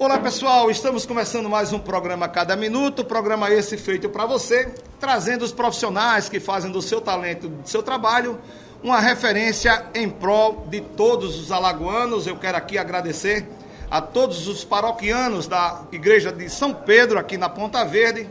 Olá pessoal, estamos começando mais um programa Cada Minuto, programa esse feito para você, trazendo os profissionais que fazem do seu talento, do seu trabalho, uma referência em prol de todos os alagoanos. Eu quero aqui agradecer a todos os paroquianos da Igreja de São Pedro, aqui na Ponta Verde,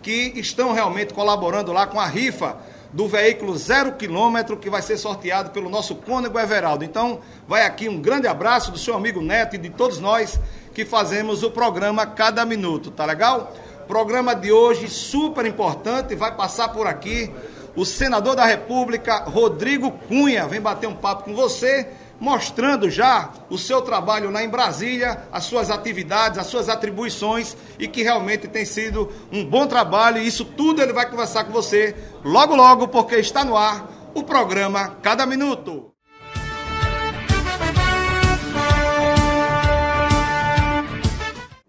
que estão realmente colaborando lá com a rifa do veículo zero quilômetro que vai ser sorteado pelo nosso cônego Everaldo. Então, vai aqui um grande abraço do seu amigo Neto e de todos nós que fazemos o programa Cada Minuto, tá legal? Programa de hoje super importante, vai passar por aqui o senador da República, Rodrigo Cunha, vem bater um papo com você mostrando já o seu trabalho lá em Brasília, as suas atividades, as suas atribuições e que realmente tem sido um bom trabalho. Isso tudo ele vai conversar com você logo, logo, porque está no ar o programa Cada Minuto.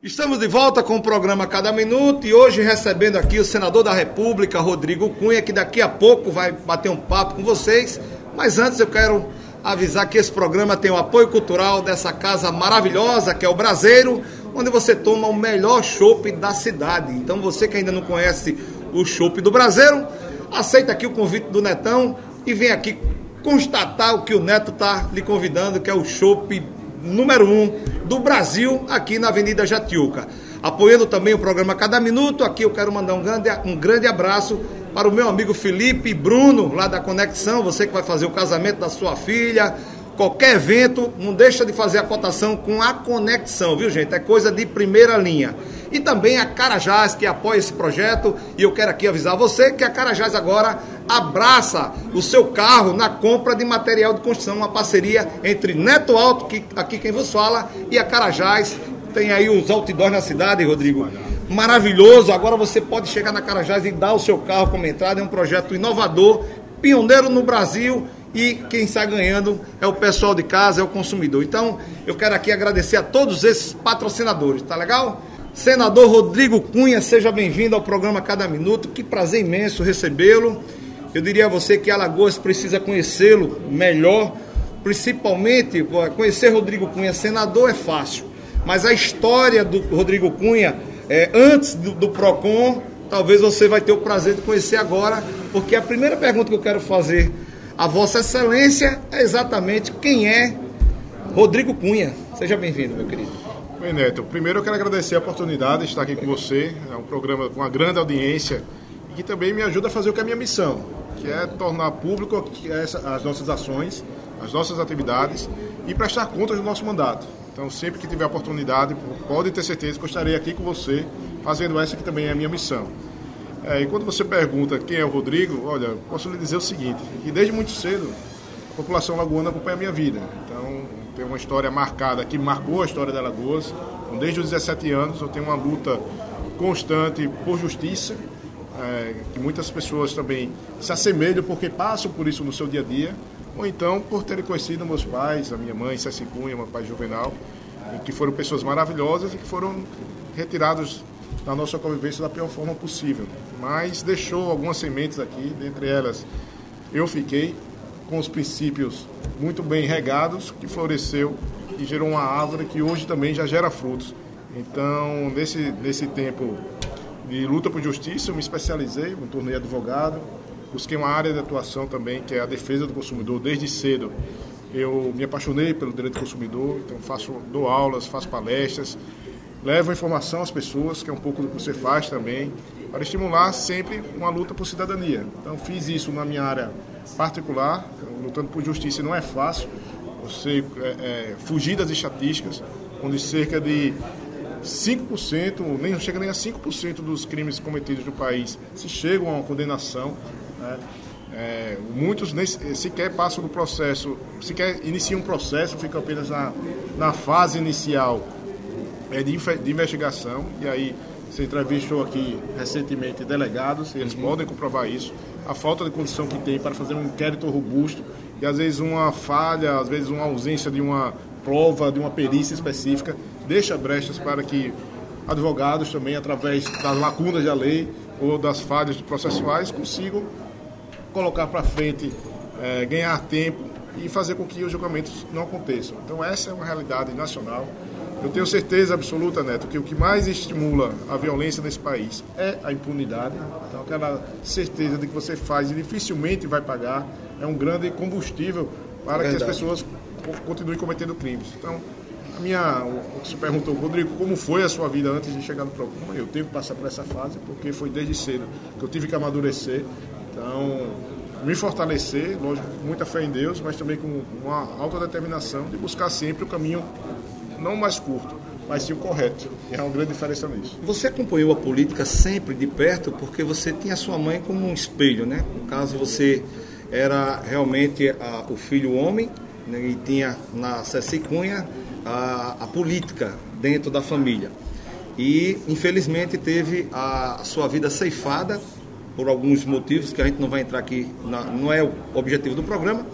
Estamos de volta com o programa Cada Minuto e hoje recebendo aqui o senador da República, Rodrigo Cunha, que daqui a pouco vai bater um papo com vocês. Mas antes eu quero avisar que esse programa tem o apoio cultural dessa casa maravilhosa que é o Braseiro, onde você toma o melhor chopp da cidade. Então você que ainda não conhece o chopp do Braseiro, aceita aqui o convite do Netão e vem aqui constatar o que o Neto está lhe convidando, que é o chopp número um do Brasil, aqui na Avenida Jatiuca. Apoiando também o programa Cada Minuto, aqui eu quero mandar um grande, um grande abraço para o meu amigo Felipe Bruno, lá da Conexão, você que vai fazer o casamento da sua filha, qualquer evento, não deixa de fazer a cotação com a Conexão, viu gente? É coisa de primeira linha. E também a Carajás, que apoia esse projeto, e eu quero aqui avisar você que a Carajás agora abraça o seu carro na compra de material de construção, uma parceria entre Neto Alto, que aqui quem vos fala, e a Carajás. Tem aí os outdoors na cidade, Rodrigo maravilhoso. Agora você pode chegar na Carajás e dar o seu carro como entrada. É um projeto inovador, pioneiro no Brasil e quem sai ganhando é o pessoal de casa, é o consumidor. Então, eu quero aqui agradecer a todos esses patrocinadores, tá legal? Senador Rodrigo Cunha, seja bem-vindo ao programa Cada Minuto. Que prazer imenso recebê-lo. Eu diria a você que Alagoas precisa conhecê-lo melhor, principalmente conhecer Rodrigo Cunha, senador é fácil, mas a história do Rodrigo Cunha é, antes do, do, PROCON, talvez você vai ter o prazer de conhecer agora, porque a primeira pergunta que eu quero fazer a Vossa Excelência é exatamente quem é Rodrigo Cunha. Seja bem-vindo, meu querido. Bem, Neto, primeiro eu quero agradecer a oportunidade de estar aqui com você. É um programa com uma grande audiência que também me ajuda a fazer o que é a minha missão, que é tornar público as nossas ações, as nossas atividades e prestar contas do nosso mandato. Então, sempre que tiver oportunidade, pode ter certeza que eu estarei aqui com você, fazendo essa que também é a minha missão. É, e quando você pergunta quem é o Rodrigo, olha, posso lhe dizer o seguinte, que desde muito cedo a população lagoana acompanha a minha vida. Então, tem uma história marcada, que marcou a história da Lagoas. Então, desde os 17 anos eu tenho uma luta constante por justiça, é, que muitas pessoas também se assemelham porque passam por isso no seu dia a dia ou então por terem conhecido meus pais, a minha mãe, Ceci Cunha, meu pai Juvenal, que foram pessoas maravilhosas e que foram retirados da nossa convivência da pior forma possível. Mas deixou algumas sementes aqui, dentre elas eu fiquei com os princípios muito bem regados, que floresceu e gerou uma árvore que hoje também já gera frutos. Então, nesse, nesse tempo de luta por justiça, eu me especializei, me tornei advogado, busquei uma área de atuação também, que é a defesa do consumidor, desde cedo. Eu me apaixonei pelo direito do consumidor, então faço, dou aulas, faço palestras, levo informação às pessoas, que é um pouco do que você faz também, para estimular sempre uma luta por cidadania. Então fiz isso na minha área particular, lutando por justiça não é fácil, você é, é, fugir das estatísticas, onde cerca de 5%, nem chega nem a 5% dos crimes cometidos no país se chegam a uma condenação. Né? É, muitos nem sequer passam no processo, sequer iniciam um processo, ficam apenas na, na fase inicial é, de, de investigação. E aí você entrevistou aqui recentemente delegados, eles uhum. podem comprovar isso, a falta de condição que tem para fazer um inquérito robusto e às vezes uma falha, às vezes uma ausência de uma prova, de uma perícia específica, deixa brechas para que advogados também, através das lacunas da lei ou das falhas processuais, consigam colocar para frente, é, ganhar tempo e fazer com que os julgamentos não aconteçam. Então essa é uma realidade nacional Eu tenho certeza absoluta, Neto, que o que mais estimula a violência nesse país é a impunidade. Então, aquela certeza de que você faz e dificilmente vai pagar é um grande combustível para Verdade. que as pessoas continuem cometendo crimes. Então, a minha, você perguntou, Rodrigo, como foi a sua vida antes de chegar no programa? Eu tive que passar por essa fase porque foi desde cedo que eu tive que amadurecer. Então, me fortalecer, lógico, com muita fé em Deus, mas também com uma alta determinação de buscar sempre o caminho não mais curto, mas sim o correto. E há uma grande diferença nisso. Você acompanhou a política sempre de perto porque você tinha sua mãe como um espelho, né? No caso, você era realmente a, o filho homem né? e tinha na Ceci Cunha a, a política dentro da família. E, infelizmente, teve a sua vida ceifada por alguns motivos que a gente não vai entrar aqui, na, não é o objetivo do programa,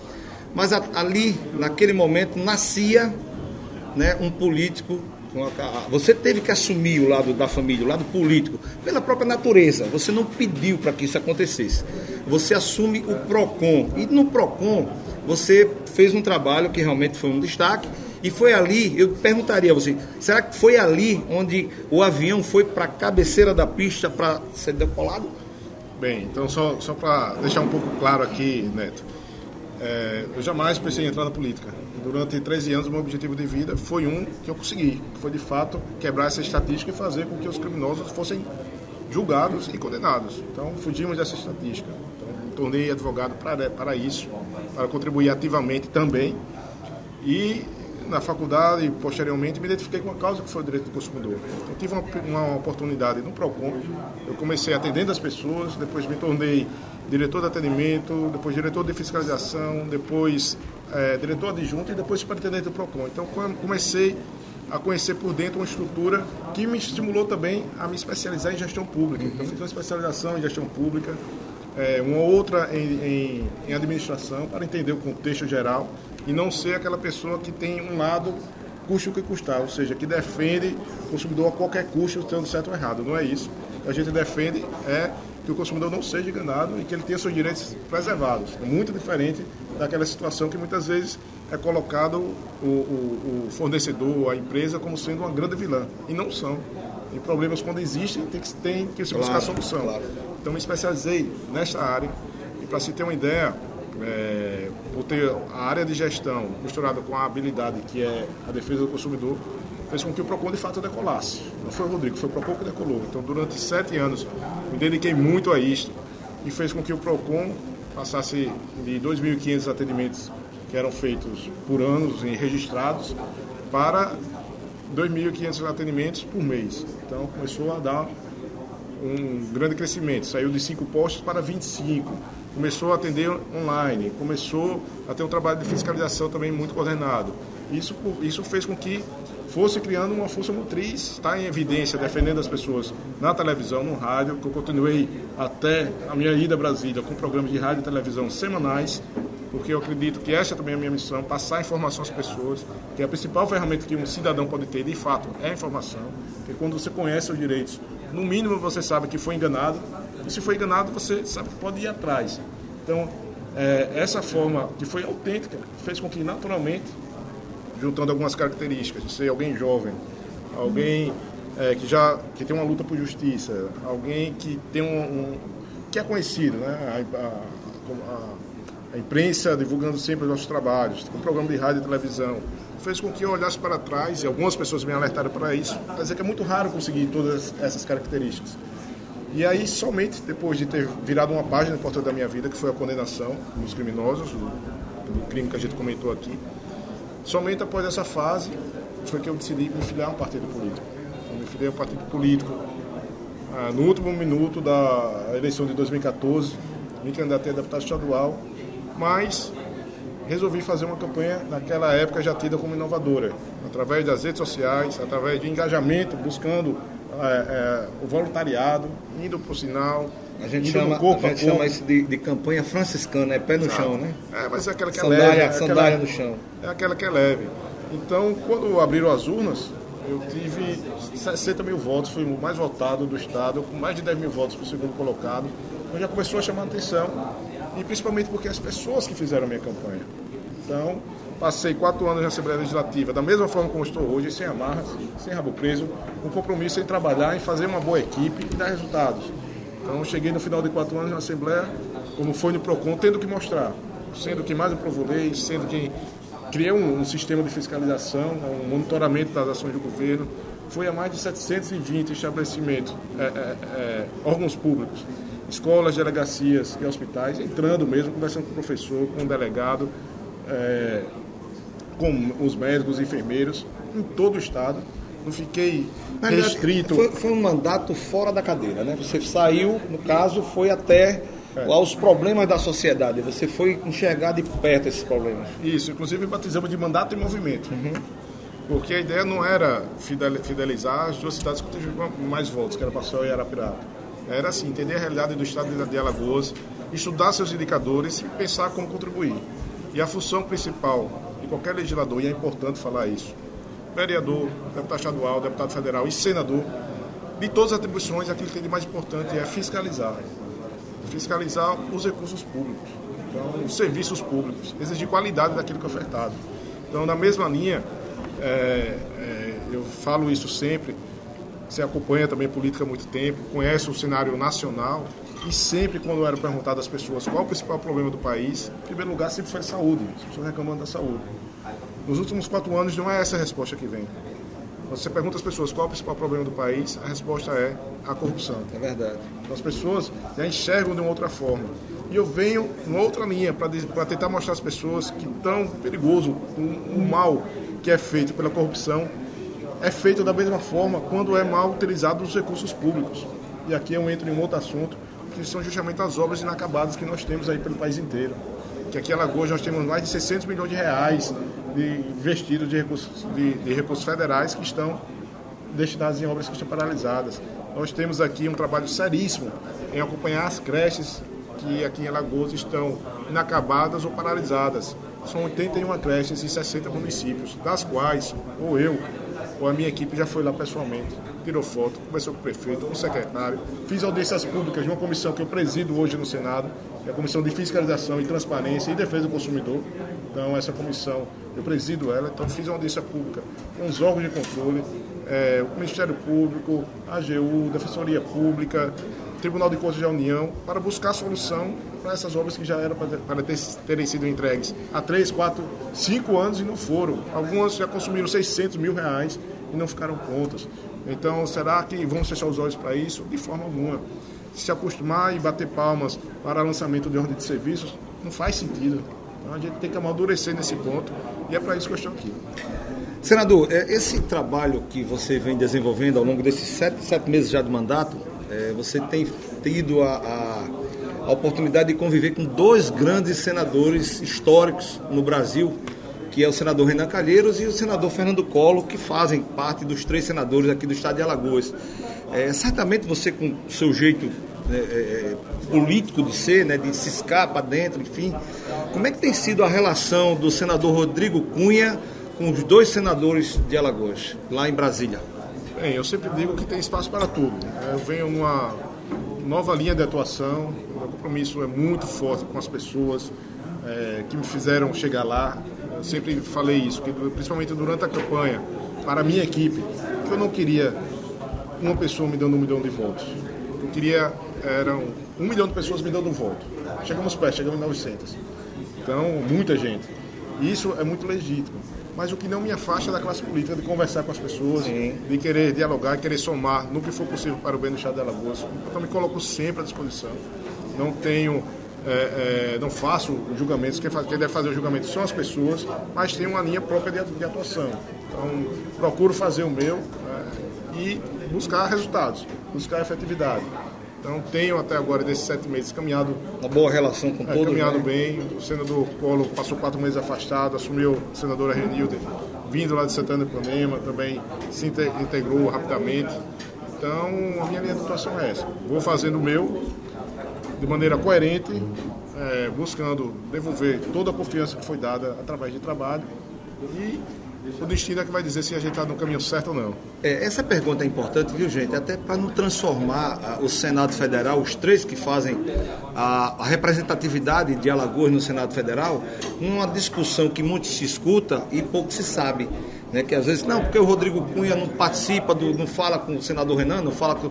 mas a, ali, naquele momento, nascia né, um político. Você teve que assumir o lado da família, o lado político, pela própria natureza. Você não pediu para que isso acontecesse. Você assume o PROCON. E no PROCON, você fez um trabalho que realmente foi um destaque. E foi ali, eu perguntaria a você, será que foi ali onde o avião foi para a cabeceira da pista para ser decolado? Bem, então só, só para deixar um pouco claro aqui, Neto, é, eu jamais pensei em entrar na política. Durante 13 anos, o meu objetivo de vida foi um que eu consegui, que foi de fato quebrar essa estatística e fazer com que os criminosos fossem julgados e condenados. Então, fugimos dessa estatística. Então, me tornei advogado para, para isso, para contribuir ativamente também. E na faculdade, posteriormente, me identifiquei com a causa que foi o direito do consumidor. Eu tive uma, uma oportunidade no PROCON, eu comecei atendendo as pessoas, depois me tornei diretor de atendimento, depois diretor de fiscalização, depois é, diretor adjunto e depois superintendente do PROCON. Então, comecei a conhecer por dentro uma estrutura que me estimulou também a me especializar em gestão pública. Então, fiz uma especialização em gestão pública, é, uma outra em, em, em administração, para entender o contexto geral e não ser aquela pessoa que tem um lado custe o que custar, ou seja, que defende o consumidor a qualquer custo, estando certo ou errado. Não é isso. A gente defende é que o consumidor não seja enganado e que ele tenha seus direitos preservados. É muito diferente daquela situação que muitas vezes é colocado o, o, o fornecedor, a empresa, como sendo uma grande vilã. E não são. E problemas, quando existem, tem que, tem que se buscar claro, solução. Claro. Então, me especializei nesta área. E para se ter uma ideia, é, por ter a área de gestão misturada com a habilidade que é a defesa do consumidor, fez com que o PROCON de fato decolasse. Não foi o Rodrigo, foi o PROCON que decolou. Então, durante sete anos, me dediquei muito a isto e fez com que o PROCON passasse de 2.500 atendimentos que eram feitos por anos e registrados para 2.500 atendimentos por mês. Então, começou a dar um grande crescimento. Saiu de 5 postos para 25 começou a atender online, começou a ter um trabalho de fiscalização também muito coordenado. Isso, isso fez com que fosse criando uma força motriz, está em evidência, defendendo as pessoas na televisão, no rádio, que eu continuei até a minha ida a Brasília com programas de rádio e televisão semanais, porque eu acredito que essa também é a minha missão, passar informação às pessoas, que é a principal ferramenta que um cidadão pode ter, de fato, é a informação, porque quando você conhece os direitos, no mínimo você sabe que foi enganado, e se foi enganado, você sabe que pode ir atrás. Então, é, essa forma que foi autêntica fez com que, naturalmente, juntando algumas características, de ser alguém jovem, alguém é, que já que tem uma luta por justiça, alguém que tem um, um que é conhecido, né? A, a, a, a, imprensa divulgando sempre os nossos trabalhos, com programa de rádio e televisão, fez com que eu olhasse para trás e algumas pessoas me alertaram para isso, para dizer que é muito raro conseguir todas essas características. E aí, somente depois de ter virado uma página importante da minha vida, que foi a condenação dos criminosos, do, crime que a gente comentou aqui, somente após essa fase foi que eu decidi me filiar a um partido político. Eu me filiei a um partido político ah, no último minuto da eleição de 2014, me candidatei a deputado estadual, mas resolvi fazer uma campanha naquela época já tida como inovadora, através das redes sociais, através de engajamento, buscando é, é, o voluntariado, indo para o sinal. A gente, chama, corpo a gente a chama isso de, de, campanha franciscana, é pé no Exato. chão, né? É, mas é aquela que é sandália, leve. É sandália no chão. É aquela que é leve. Então, quando abriram as urnas, eu tive 60 mil votos, fui o mais votado do Estado, com mais de 10 mil votos para o segundo colocado. Então já começou a chamar a atenção, e principalmente porque as pessoas que fizeram a minha campanha. Então, passei quatro anos na Assembleia Legislativa, da mesma forma como estou hoje, sem amarras, sem rabo preso, com compromisso em trabalhar, em fazer uma boa equipe e dar resultados. Então, cheguei no final de quatro anos na Assembleia, como foi no PROCON, tendo que mostrar, sendo quem mais aprovou leis, sendo quem criou um, um, sistema de fiscalização, um monitoramento das ações do governo. Foi a mais de 720 estabelecimentos, é, é, é, órgãos públicos, escolas, delegacias e hospitais, entrando mesmo, conversando com o professor, com o delegado, é, com os médicos, enfermeiros, em todo o estado. Não fiquei restrito. Foi, foi um mandato fora da cadeira, né? Você saiu, no caso, foi até é. aos problemas da sociedade. Você foi enxergar de perto esses problemas. Isso, inclusive batizamos de mandato em movimento. Uhum. Porque a ideia não era fidelizar as duas cidades que tiveram mais votos, que era Passau e Arapiraca. Era assim, entender a realidade do estado de Alagoas, estudar seus indicadores e pensar como contribuir. E a função principal de qualquer legislador, e é importante falar isso, vereador, deputado estadual, deputado federal e senador, de todas as atribuições, aquilo que tem de mais importante é fiscalizar fiscalizar os recursos públicos, então, os serviços públicos, exigir qualidade daquilo que é ofertado. Então, na mesma linha, é, é, eu falo isso sempre, você acompanha também política há muito tempo, conhece o cenário nacional e sempre quando era perguntado às pessoas qual o principal problema do país, em primeiro lugar sempre foi a saúde, as pessoas reclamando da saúde. Nos últimos quatro anos não é essa a resposta que vem. Você pergunta às pessoas qual é o principal problema do país, a resposta é a corrupção. É verdade. Então as pessoas já enxergam de uma outra forma. E eu venho em outra linha para tentar mostrar às pessoas que tão perigoso o, o mal que é feito pela corrupção é feito da mesma forma quando é mal utilizado os recursos públicos. E aqui eu entro em um outro assunto, que são justamente as obras inacabadas que nós temos aí pelo país inteiro. Que aqui em Alagoas nós temos mais de 600 milhões de reais de investidos de recursos, de, de recursos federais que estão destinados em obras que estão paralisadas. Nós temos aqui um trabalho seríssimo em acompanhar as creches que aqui em Alagoas estão inacabadas ou paralisadas. São 81 creches em 60 municípios, das quais ou eu ou a minha equipe já foi lá pessoalmente, tirou foto, conversou com o prefeito, com o secretário, fiz audiências públicas de uma comissão que eu presido hoje no Senado, é a Comissão de Fiscalização e Transparência e Defesa do Consumidor. Então, essa comissão, eu presido ela, então fiz uma audiência pública com os órgãos de controle, é, o Ministério Público, a AGU, Defensoria Pública, Tribunal de Contas da União, para buscar solução para essas obras que já eram para ter, terem sido entregues há 3, 4, 5 anos e não foram. Algumas já consumiram 600 mil reais e não ficaram prontas. Então, será que vamos fechar os olhos para isso? De forma alguma. Se acostumar e bater palmas para lançamento de ordem de serviços não faz sentido. Então a gente tem que amadurecer nesse ponto e é para isso que eu estou aqui. Senador, é, esse trabalho que você vem desenvolvendo ao longo desses sete, sete meses já de mandato, é, você tem tido a, a, a oportunidade de conviver com dois grandes senadores históricos no Brasil, que é o senador Renan Calheiros e o senador Fernando Collor, que fazem parte dos três senadores aqui do estado de Alagoas. É, certamente você, com o seu jeito né, é, é, político de ser, né, de ciscar para dentro, enfim. Como é que tem sido a relação do senador Rodrigo Cunha com os dois senadores de Alagoas, lá em Brasília? Bem, eu sempre digo que tem espaço para tudo. Eu venho numa nova linha de atuação, o meu compromisso é muito forte com as pessoas é, que me fizeram chegar lá. Eu sempre falei isso, que, principalmente durante a campanha, para a minha equipe, que eu não queria uma pessoa me dando um milhão de votos. Eu queria eram um milhão de pessoas me dando um voto. Chegamos perto, chegamos em 900. Então, muita gente. E isso é muito legítimo. Mas o que não me afasta da classe política de conversar com as pessoas, Sim. de querer dialogar, querer somar no que for possível para o bem do Estado de Alagoas. Então, me coloco sempre à disposição. Não tenho é, é, não faço julgamentos, quem, faz, quem, deve fazer o julgamento são as pessoas, mas tem uma linha própria de, de atuação. Então, procuro fazer o meu é, e buscar resultados, buscar efetividade. Então tenho até agora, desses sete meses, caminhado. Uma boa relação com é, todos. Caminhado né? bem. O senador Collor passou quatro meses afastado, assumiu a senadora Renilde, vindo lá de Santana do Ipanema, também se integrou rapidamente. Então a minha linha de atuação é essa. Vou fazendo o meu de maneira coerente, é, buscando devolver toda a confiança que foi dada através de trabalho e o destino é que vai dizer se a gente está no caminho certo ou não. É, essa pergunta é importante, viu, gente? Até para não transformar a, o Senado Federal, os três que fazem a, a, representatividade de Alagoas no Senado Federal, uma discussão que muito se escuta e pouco se sabe. Né? Que às vezes, não, porque o Rodrigo Cunha não participa, do, não fala com o senador Renan, não fala com.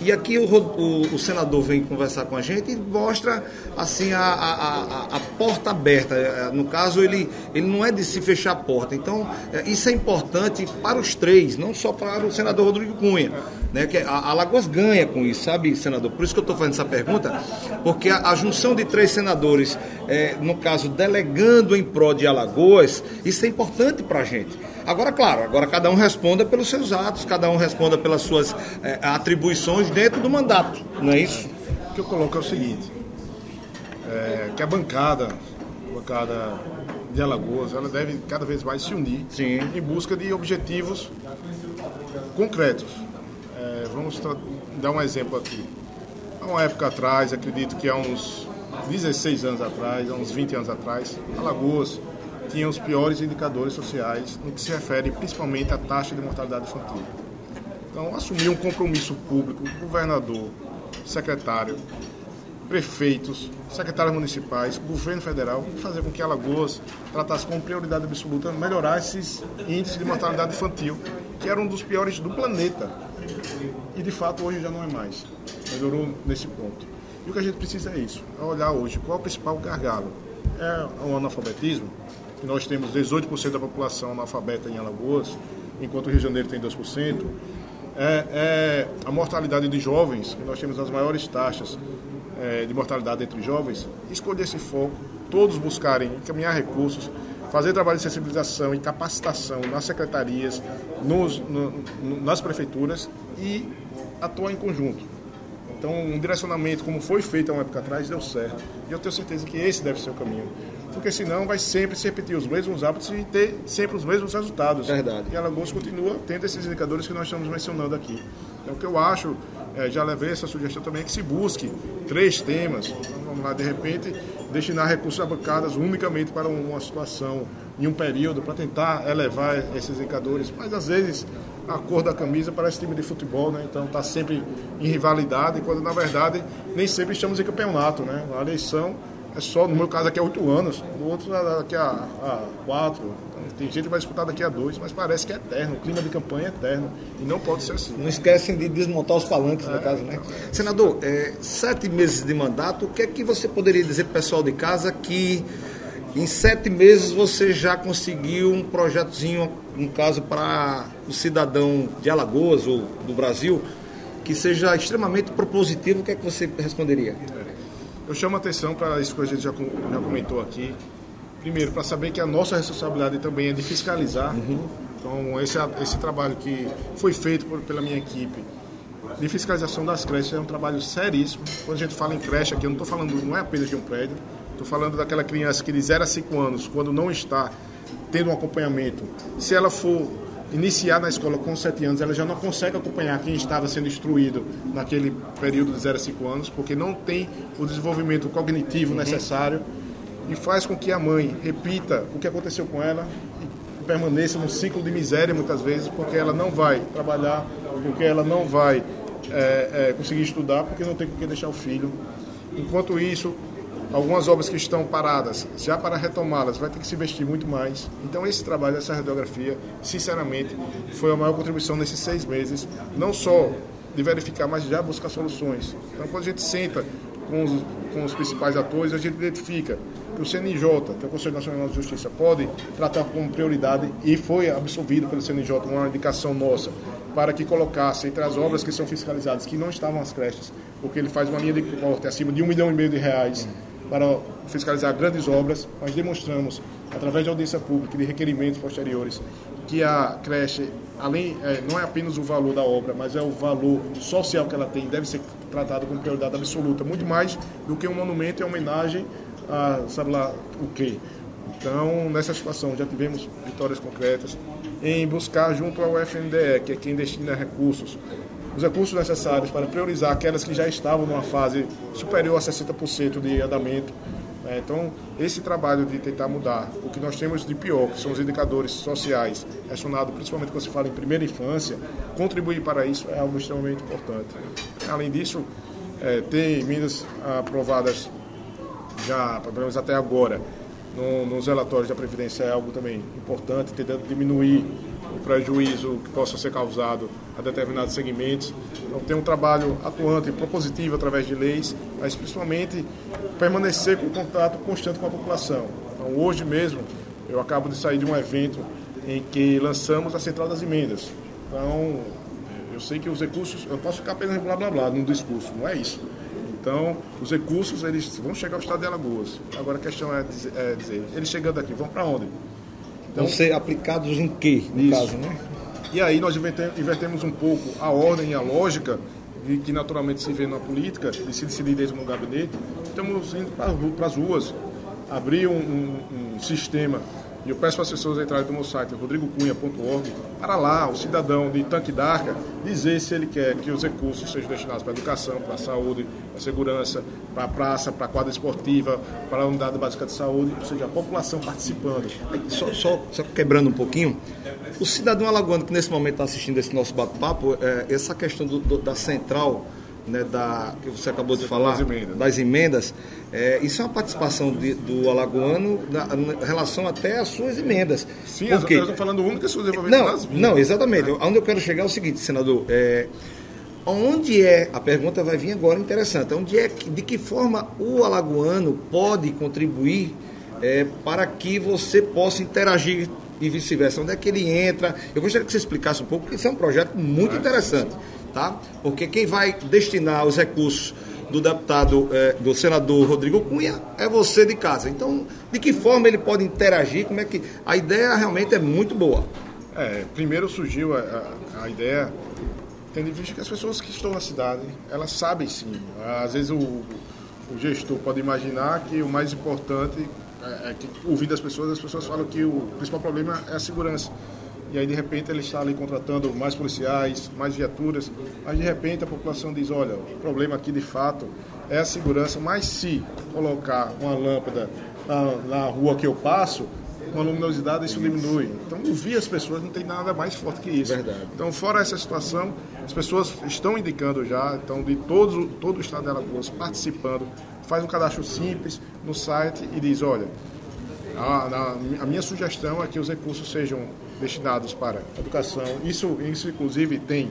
E aqui o, o, o, senador vem conversar com a gente e mostra assim a, a, a, porta aberta. É, no caso, ele, ele não é de se fechar a porta. Então, é, isso é importante para os três, não só para o senador Rodrigo Cunha. Né, que a Alagoas ganha com isso, sabe, senador? Por isso que eu estou fazendo essa pergunta, porque a, a junção de três senadores, é, no caso, delegando em prol de Alagoas, isso é importante para a gente. Agora, claro, agora cada um responda pelos seus atos, cada um responda pelas suas é, atribuições dentro do mandato, não é isso? O que eu coloco é o seguinte, é, que a bancada, a bancada de Alagoas, ela deve cada vez mais se unir Sim. em busca de objetivos concretos. É, vamos dar um exemplo aqui. Há uma época atrás, acredito que há uns 16 anos atrás, há uns 20 anos atrás, Alagoas tinha os piores indicadores sociais no que se refere principalmente à taxa de mortalidade infantil. Então, assumir um compromisso público, governador, secretário, prefeitos, secretários municipais, governo federal, fazer com que Alagoas tratasse como prioridade absoluta melhorar esses índices de mortalidade infantil, que era um dos piores do planeta. E de fato hoje já não é mais. Melhorou nesse ponto. E o que a gente precisa é isso, é olhar hoje qual é o principal gargalo. É o analfabetismo, que nós temos 18% da população analfabeta em Alagoas, enquanto o Rio de Janeiro tem 2%, é, é a mortalidade de jovens, que nós temos as maiores taxas é, de mortalidade entre jovens, escolher esse foco, todos buscarem encaminhar recursos, fazer trabalho de sensibilização e capacitação nas secretarias, nos, no, nas prefeituras e atuar em conjunto. Então, um direcionamento como foi feito há uma época atrás deu certo. E eu tenho certeza que esse deve ser o caminho porque senão vai sempre se repetir os mesmos hábitos e ter sempre os mesmos resultados. Verdade. E Alagoas continua tendo esses indicadores que nós estamos mencionando aqui. Então, o que eu acho, é, já levei essa sugestão também, é que se busque três temas, então, vamos lá, de repente, destinar recursos bancadas unicamente para uma situação em um período, para tentar elevar esses indicadores, mas às vezes a cor da camisa parece time de futebol, né? Então está sempre em rivalidade, quando na verdade nem sempre estamos em campeonato, né? A eleição é só, no meu caso aqui há oito anos, no outro daqui a, a quatro. Então, tem gente que vai disputar daqui a dois, mas parece que é eterno, o clima de campanha é eterno. E não pode ser assim. Não esquecem de desmontar os palanques, é, no caso, né? Senador, é, sete meses de mandato, o que é que você poderia dizer para o pessoal de casa que em sete meses você já conseguiu um projetozinho, um caso para o cidadão de Alagoas ou do Brasil, que seja extremamente propositivo, o que é que você responderia? Eu chamo a atenção para isso que a gente já, já comentou aqui. Primeiro, para saber que a nossa responsabilidade também é de fiscalizar. Uhum. Então, esse, esse trabalho que foi feito por, pela minha equipe de fiscalização das creches é um trabalho seríssimo. Quando a gente fala em creche aqui, eu não estou falando, não é apenas de um prédio, estou falando daquela criança que de 0 a 5 anos, quando não está tendo um acompanhamento, se ela for iniciar na escola com 7 anos, ela já não consegue acompanhar quem estava sendo instruído naquele período de 0 a 5 anos, porque não tem o desenvolvimento cognitivo uhum. necessário e faz com que a mãe repita o que aconteceu com ela e permaneça num ciclo de miséria muitas vezes, porque ela não vai trabalhar, porque ela não vai é, é, conseguir estudar, porque não tem com quem deixar o filho. Enquanto isso, algumas obras que estão paradas, já para retomá-las, vai ter que se investir muito mais. Então, esse trabalho, essa radiografia, sinceramente, foi a maior contribuição nesses seis meses, não só de verificar, mas já buscar soluções. Então, quando a gente senta com os, com os principais atores, a gente identifica que o CNJ, que é o Conselho Nacional de Justiça, pode tratar como prioridade e foi absolvido pelo CNJ uma indicação nossa para que colocasse entre as obras que são fiscalizadas, que não estavam as creches, porque ele faz uma linha de corte acima de um milhão e meio de reais para fiscalizar grandes obras, nós demonstramos, através de audiência pública e de requerimentos posteriores, que a creche, além, é, não é apenas o valor da obra, mas é o valor social que ela tem, deve ser tratado como prioridade absoluta, muito mais do que um monumento em homenagem a, sabe lá, o quê. Então, nessa situação, já tivemos vitórias concretas em buscar junto ao FNDE, que é quem destina recursos, os recursos necessários para priorizar aquelas que já estavam numa fase superior a 60% de andamento. É, então, esse trabalho de tentar mudar o que nós temos de pior, que são os indicadores sociais, relacionados principalmente quando se fala em primeira infância, contribuir para isso é algo extremamente importante. Além disso, é, tem emendas aprovadas já, pelo menos até agora, no, nos relatórios da Previdência é algo também importante, tentando diminuir o prejuízo que possa ser causado a determinados segmentos. Então, tem um trabalho atuante e propositivo através de leis, mas principalmente permanecer com contato constante com a população. Então, hoje mesmo, eu acabo de sair de um evento em que lançamos a Central das Emendas. Então, eu sei que os recursos, eu posso ficar apenas blá blá blá no discurso, não é isso. Então, os recursos eles vão chegar ao estado de Alagoas. Agora a questão é dizer, é dizer eles chegando aqui, vão para onde? Então, vão ser aplicados em quê, no isso. caso, né? E aí nós invertemos um pouco a ordem e a lógica de que naturalmente se vê na política, de se decidir desde no gabinete. Estamos indo para as ruas, abrir um, um, um sistema e eu peço para as pessoas entrarem no meu site, rodrigocunha.org, para lá, o cidadão de Tanque d'Arca, dizer se ele quer que os recursos sejam destinados para a educação, para a saúde, para a segurança, para a praça, para a quadra esportiva, para a unidade básica de saúde, ou seja, a população participando. Só, só, só quebrando um pouquinho, o cidadão alagoano que nesse momento está assistindo esse nosso bate-papo, é, essa questão do, do, da central né, da, que você acabou de falar, das emendas, das emendas é, isso é uma participação de, do alagoano na, na, relação até às suas emendas. Sim, Porque, eu estou falando única suas Não, não, exatamente. Onde eu quero chegar é o seguinte, senador, é, onde é, a pergunta vai vir agora interessante, onde é, de que forma o alagoano pode contribuir é, para que você possa interagir e vice-versa, onde é que ele entra? Eu gostaria que você explicasse um pouco, porque isso é um projeto muito interessante tá? Porque quem vai destinar os recursos do deputado, é, do senador Rodrigo Cunha, é você de casa. Então, de que forma ele pode interagir? Como é que a ideia realmente é muito boa? É, primeiro surgiu a, a, a ideia, tendo em vista que as pessoas que estão na cidade, elas sabem sim. Às vezes o, o gestor pode imaginar que o mais importante é, é que, ouvindo as pessoas, as pessoas falam que o principal problema é a segurança e aí de repente ele está ali contratando mais policiais, mais viaturas, mas de repente a população diz, olha, o problema aqui de fato é a segurança, mas se colocar uma lâmpada na, na rua que eu passo, com a luminosidade isso diminui. Então ouvir as pessoas não tem nada mais forte que isso. Verdade. Então fora essa situação, as pessoas estão indicando já, então de todo, todo o estado de Alagoas participando, faz um cadastro simples no site e diz, olha, a, a, a minha sugestão é que os recursos sejam destinados para educação. Isso, isso inclusive, tem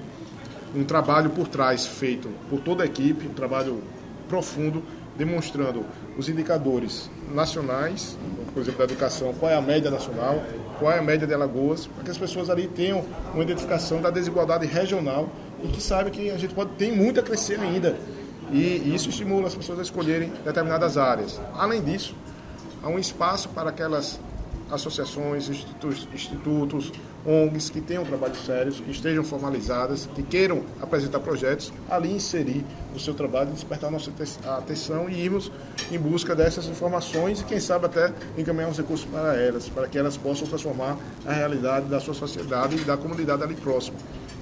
um trabalho por trás feito por toda a equipe, um trabalho profundo, demonstrando os indicadores nacionais, por exemplo, da educação, qual é a média nacional, qual é a média de Alagoas, para que as pessoas ali tenham uma identificação da desigualdade regional e que saibam que a gente pode, tem muito a crescer ainda. E isso estimula as pessoas a escolherem determinadas áreas. Além disso, há um espaço para aquelas associações, institutos, institutos, ONGs que tenham trabalhos sérios, que estejam formalizadas, que queiram apresentar projetos, ali inserir o seu trabalho, despertar nossa atenção e irmos em busca dessas informações e, quem sabe, até encaminhar os recursos para elas, para que elas possam transformar a realidade da sua sociedade e da comunidade ali próxima.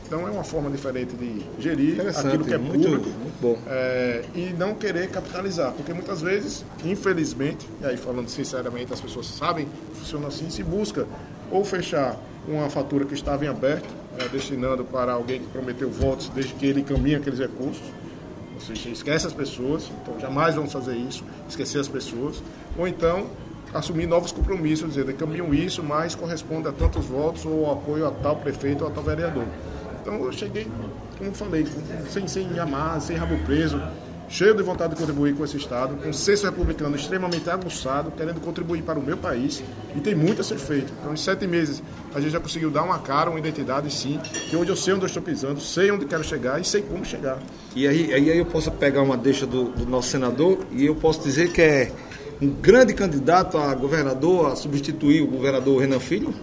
Então é uma forma diferente de gerir aquilo que é muito, público muito é, e não querer capitalizar, porque muitas vezes, infelizmente, e aí falando sinceramente, as pessoas sabem funciona assim, se busca ou fechar uma fatura que estava em aberto, é, destinando para alguém que prometeu votos desde que ele caminha aqueles recursos, ou seja, esquece as pessoas, então jamais vamos fazer isso, esquecer as pessoas, ou então assumir novos compromissos, dizer, caminham isso, mas corresponde a tantos votos ou apoio a tal prefeito ou a tal vereador. Então eu cheguei, como falei, sem, sem amar, sem rabo preso, cheio de vontade de contribuir com esse Estado, com senso republicano extremamente aguçado, querendo contribuir para o meu país, e tem muito a ser feito. Então, em sete meses, a gente já conseguiu dar uma cara, uma identidade, sim, que hoje eu sei onde eu estou pisando, sei onde quero chegar e sei como chegar. E aí, aí eu posso pegar uma deixa do, do nosso senador e eu posso dizer que é um grande candidato a governador, a substituir o governador Renan Filho?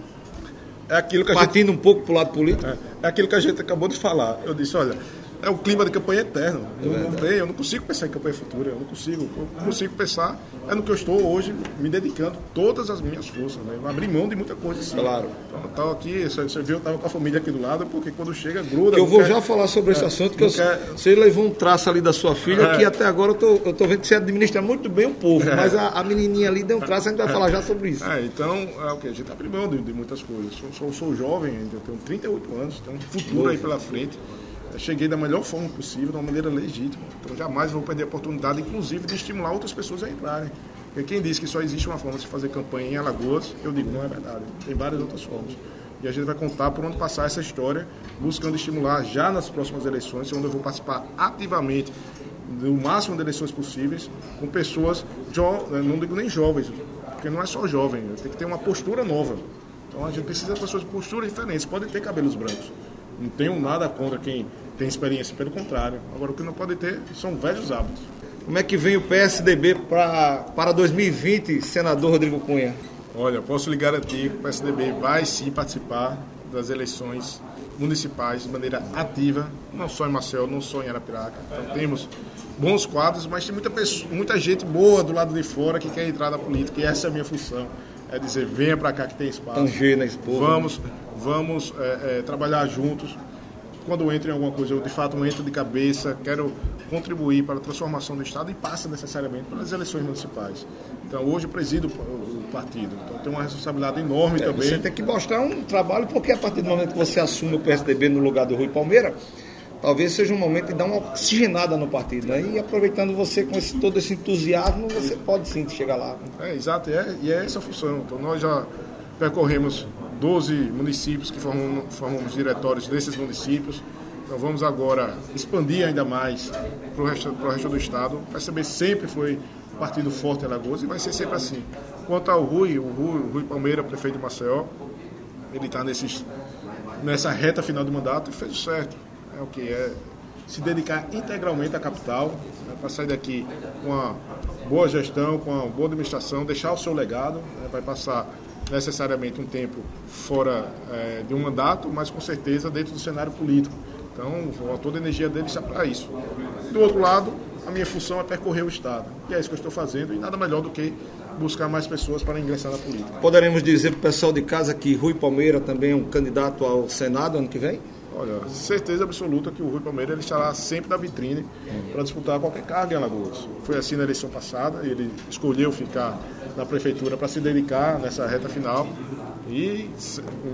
É aquilo que a Partindo gente... um pouco para o lado político? É, é, aquilo que a gente acabou de falar. Eu disse, olha, é o clima de campanha eterno. Eu não, tenho, eu não consigo pensar em campanha futura, eu não consigo. Eu consigo pensar é no que eu estou hoje me dedicando todas as minhas forças. Né? Eu abri mão de muita coisa. Assim. Claro. Então, aqui, você viu, eu estava com a família aqui do lado, porque quando chega, gruda. eu vou quer, já falar sobre esse é, assunto, que eu, quer, você levou um traço ali da sua filha, é, que até agora eu tô, eu tô vendo que você administra muito bem o povo, é, mas a, a, menininha ali deu um traço, a gente vai falar já sobre isso. É, então, é o que? A gente abre mão de, de muitas coisas. Sou, sou, sou jovem ainda, tenho 38 anos, tenho um futuro aí pela frente cheguei da melhor forma possível, de uma maneira legítima. Então jamais vou perder a oportunidade, inclusive, de estimular outras pessoas a entrarem. Porque quem diz que só existe uma forma de fazer campanha em Alagoas, eu digo, não é verdade. Tem várias outras formas. E a gente vai contar por onde passar essa história, buscando estimular já nas próximas eleições, onde eu vou participar ativamente do máximo de eleições possíveis, com pessoas, não digo nem jovens, porque não é só jovem, tem que ter uma postura nova. Então a gente precisa de pessoas de postura diferentes, podem ter cabelos brancos. Não tenho nada contra quem tem experiência, pelo contrário. Agora, o que não pode ter são velhos hábitos. Como é que vem o PSDB pra, para 2020, senador Rodrigo Cunha? Olha, posso lhe garantir que o PSDB vai sim participar das eleições municipais de maneira ativa, não só em Maceió, não só em Arapiraca. Então temos bons quadros, mas tem muita, pessoa, muita gente boa do lado de fora que quer entrar na política, e essa é a minha função. É dizer, venha para cá que tem espaço. Tanger na esposa. Vamos, vamos é, é, trabalhar juntos quando eu entro em alguma coisa, eu de fato entro de cabeça, quero contribuir para a transformação do Estado e passa necessariamente pelas eleições municipais. Então, hoje eu presido o partido, então tenho uma responsabilidade enorme é, também. Você tem que mostrar um trabalho, porque a partir do momento que você assume o PSDB no lugar do Rui Palmeira, talvez seja um momento de dar uma oxigenada no partido. Né? E aproveitando você com esse, todo esse entusiasmo, você pode sim chegar lá. É, exato, e é, e é essa a função. Então, nós já percorremos 12 municípios que formam, formamos diretórios desses municípios. Então vamos agora expandir ainda mais para o resto, resto do estado. O PSB sempre foi partido forte em Alagoas e vai ser sempre assim. Quanto ao Rui, o Rui, o Rui Palmeira, prefeito de Maceió, ele está nessa reta final do mandato e fez o certo. É o que é se dedicar integralmente à capital, né, para sair daqui com uma boa gestão, com uma boa administração, deixar o seu legado, né, vai passar necessariamente um tempo fora é, de um mandato, mas com certeza dentro do cenário político. Então, toda a energia dele está para isso. Do outro lado, a minha função é percorrer o Estado. E é isso que eu estou fazendo, e nada melhor do que buscar mais pessoas para ingressar na política. Poderemos dizer para o pessoal de casa que Rui Palmeira também é um candidato ao Senado ano que vem? Olha, certeza absoluta que o Rui Palmeira ele estará sempre na vitrine para disputar qualquer cargo em Alagoas. Foi assim na eleição passada, ele escolheu ficar na prefeitura para se dedicar nessa reta final e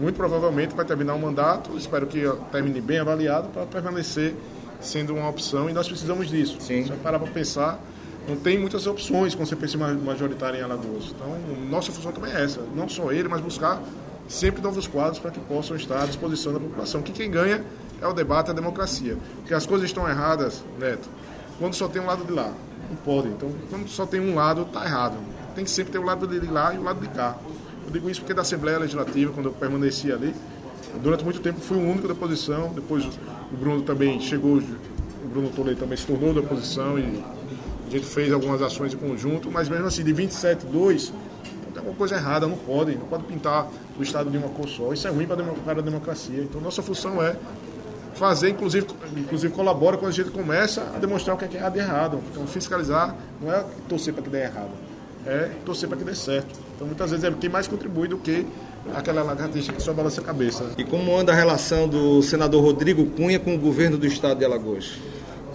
muito provavelmente vai terminar o mandato, espero que termine bem avaliado para permanecer sendo uma opção e nós precisamos disso. Sim. Se parar para pensar, não tem muitas opções quando você pensa em majoritária em Alagoas. Então, nossa função também é essa, não só ele, mas buscar sempre novos quadros para que possam estar à disposição da população. Que quem ganha é o debate, a democracia. Porque as coisas estão erradas, Neto, quando só tem um lado de lá. Não pode. Então, quando só tem um lado, está errado. Tem que sempre ter o lado de lá e o lado de cá. Eu digo isso porque da Assembleia Legislativa, quando eu permaneci ali, durante muito tempo fui o único da oposição. Depois o Bruno também chegou, o Bruno Toledo também se tornou da oposição e a gente fez algumas ações em conjunto, mas mesmo assim, de 27, 2 tem alguma coisa errada, não pode, não pode pintar o Estado de uma cor só. Isso é ruim para a democracia. Então, nossa função é fazer, inclusive, inclusive colabora quando a gente começa a demonstrar o que é errado e errado. Então, fiscalizar não é torcer para que dê errado, é torcer para que dê certo. Então, muitas vezes é quem mais contribui do que aquela lagartixa que só balança a cabeça. E como anda a relação do senador Rodrigo Cunha com o governo do Estado de Alagoas?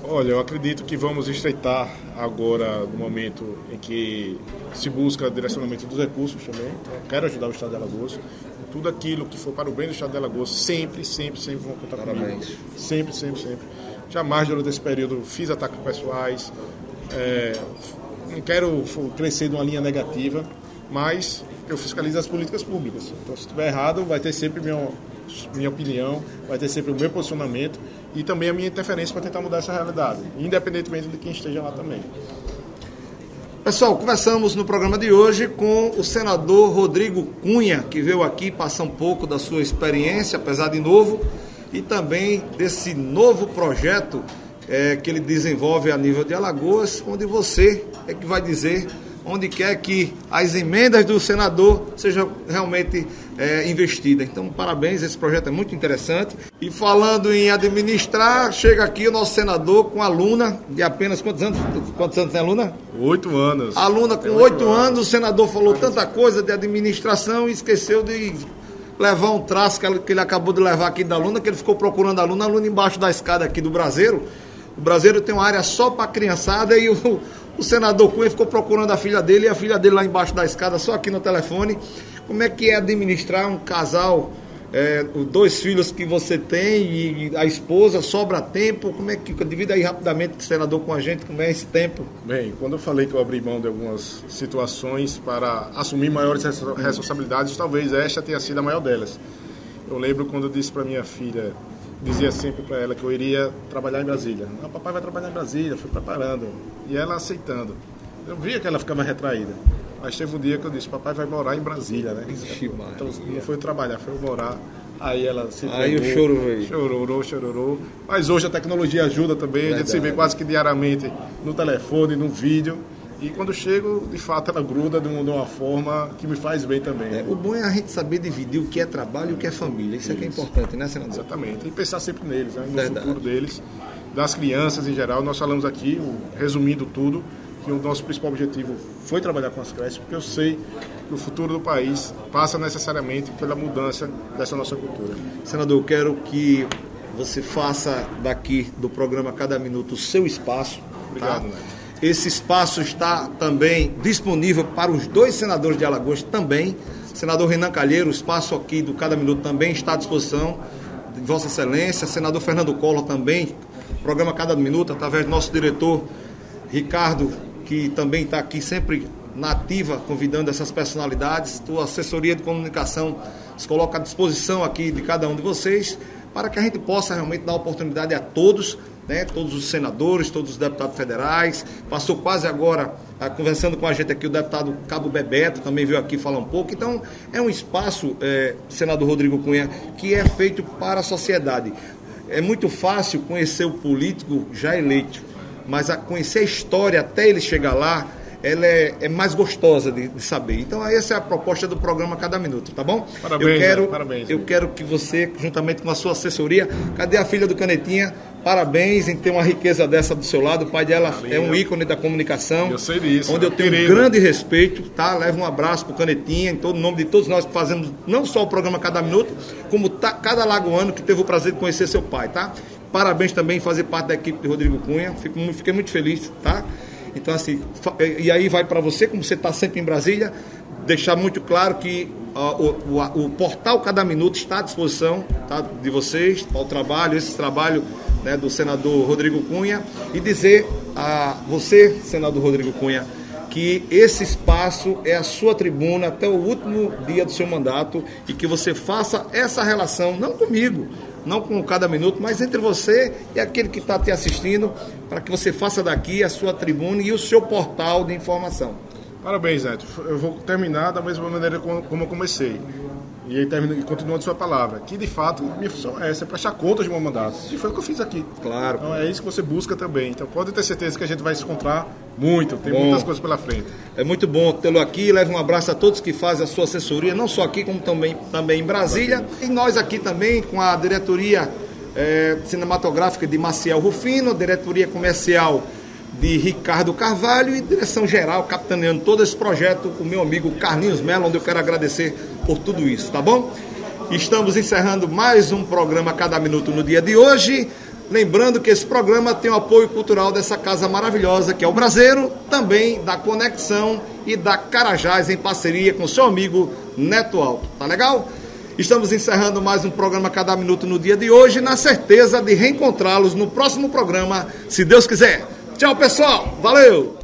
Olha, eu acredito que vamos estreitar agora no momento em que se busca direcionamento dos recursos também. Quero ajudar o Estado de Alagoas. Tudo aquilo que for para o bem do Estado de Alagoas, sempre, sempre, sempre vão contar Parabéns. comigo. Sempre, sempre, sempre. Jamais durante esse período fiz ataques pessoais. É, não quero crescer de uma linha negativa, mas eu fiscalizo as políticas públicas. Então, se estiver errado, vai ter sempre minha, minha opinião, vai ter sempre o meu posicionamento e também a minha interferência para tentar mudar essa realidade, independentemente de quem esteja lá também. Pessoal, conversamos no programa de hoje com o senador Rodrigo Cunha, que veio aqui passar um pouco da sua experiência, apesar de novo, e também desse novo projeto é, que ele desenvolve a nível de Alagoas, onde você é que vai dizer onde quer que as emendas do senador sejam realmente é, investida. Então, parabéns, esse projeto é muito interessante. E falando em administrar, chega aqui o nosso senador com aluna de apenas quantos anos? Quantos anos tem a aluna? Oito anos. Aluna com oito anos, o senador falou tanta coisa de administração e esqueceu de levar um traço que ele acabou de levar aqui da aluna, que ele ficou procurando a aluna, a aluna embaixo da escada aqui do Braseiro. O Braseiro tem uma área só para criançada e o, o senador Cunha ficou procurando a filha dele e a filha dele lá embaixo da escada, só aqui no telefone. Como é que é administrar um casal, é, dois filhos que você tem e a esposa, sobra tempo? Como é que, divide aí rapidamente, senador, com a gente, como é esse tempo? Bem, quando eu falei que eu abri mão de algumas situações para assumir maiores responsabilidades, talvez esta tenha sido a maior delas. Eu lembro quando eu disse para minha filha, dizia sempre para ela que eu iria trabalhar em Brasília. Ah, papai vai trabalhar em Brasília, fui preparando. E ela aceitando. Eu via que ela ficava retraída. Mas teve um dia que eu disse, papai vai morar em Brasília, né? Então não foi trabalhar, foi morar. Aí ela se Aí o choro veio. Chororou, chororou. Mas hoje a tecnologia ajuda também, Verdade. a gente se vê quase que diariamente no telefone, no vídeo. E quando chego, de fato, ela gruda de uma forma que me faz bem também. É, o bom é a gente saber dividir o que é trabalho e o que é família. Isso, Isso. é que é importante, né, senador? Exatamente. E pensar sempre neles, né? no Verdade. futuro deles, das crianças em geral. Nós falamos aqui, resumindo tudo, que o nosso principal objetivo foi trabalhar com as creches, porque eu sei que o futuro do país passa necessariamente pela mudança dessa nossa cultura. Senador, eu quero que você faça daqui do programa Cada Minuto o seu espaço. Obrigado, tá? Neto. Esse espaço está também disponível para os dois senadores de Alagoas também. Senador Renan Calheiro, o espaço aqui do Cada Minuto também está à disposição de Vossa Excelência. Senador Fernando Collor também. Programa Cada Minuto, através do nosso diretor Ricardo que também está aqui sempre nativa, convidando essas personalidades. Tua assessoria de comunicação se coloca à disposição aqui de cada um de vocês para que a gente possa realmente dar oportunidade a todos, né, todos os senadores, todos os deputados federais. Passou quase agora ah, conversando com a gente aqui o deputado Cabo Bebeto, também veio aqui falar um pouco. Então, é um espaço, é, senador Rodrigo Cunha, que é feito para a sociedade. É muito fácil conhecer o político já eleito mas a conhecer a história até ele chegar lá, ela é, é mais gostosa de, de, saber. Então essa é a proposta do programa Cada Minuto, tá bom? Parabéns, eu quero, parabéns. Eu quero que você, juntamente com a sua assessoria, cadê a filha do Canetinha? Parabéns em ter uma riqueza dessa do seu lado. O pai dela é um ícone da comunicação. Eu sei disso. Onde eu tenho um grande respeito, tá? Leva um abraço pro Canetinha, em todo nome de todos nós que fazemos não só o programa Cada Minuto, como tá, cada lagoano que teve o prazer de conhecer seu pai, tá? Parabéns também em fazer parte da equipe de Rodrigo Cunha. Fico, fiquei muito feliz, tá? Então, assim, e aí vai para você, como você está sempre em Brasília, deixar muito claro que uh, o, o, o, portal Cada Minuto está à disposição tá, de vocês, para o trabalho, esse trabalho né, do senador Rodrigo Cunha, e dizer a você, senador Rodrigo Cunha, que esse espaço é a sua tribuna até o último dia do seu mandato e que você faça essa relação, não comigo, não com cada minuto, mas entre você e aquele que está te assistindo, para que você faça daqui a sua tribuna e o seu portal de informação. Parabéns, Neto. Eu vou terminar da mesma maneira como eu comecei. E aí termina, continuando sua palavra, que de fato minha função é essa, é prestar contas de meu mandato. E foi o que eu fiz aqui. Claro. Então é isso que você busca também. Então pode ter certeza que a gente vai se encontrar muito, tem bom. muitas coisas pela frente. É muito bom tê-lo aqui. Leve um abraço a todos que fazem a sua assessoria, não só aqui, como também, também em Brasília. Brasília. E nós aqui também com a diretoria é, cinematográfica de Maciel Rufino, diretoria comercial de Ricardo Carvalho e direção geral, capitaneando todo esse projeto, o meu amigo Carlinhos Mello, onde eu quero agradecer por tudo isso, tá bom? Estamos encerrando mais um programa Cada Minuto no dia de hoje. Lembrando que esse programa tem o apoio cultural dessa casa maravilhosa que é o Braseiro, também da Conexão e da Carajás em parceria com seu amigo Neto Alto. Tá legal? Estamos encerrando mais um programa Cada Minuto no dia de hoje, na certeza de reencontrá-los no próximo programa, se Deus quiser. Tchau, pessoal. Valeu!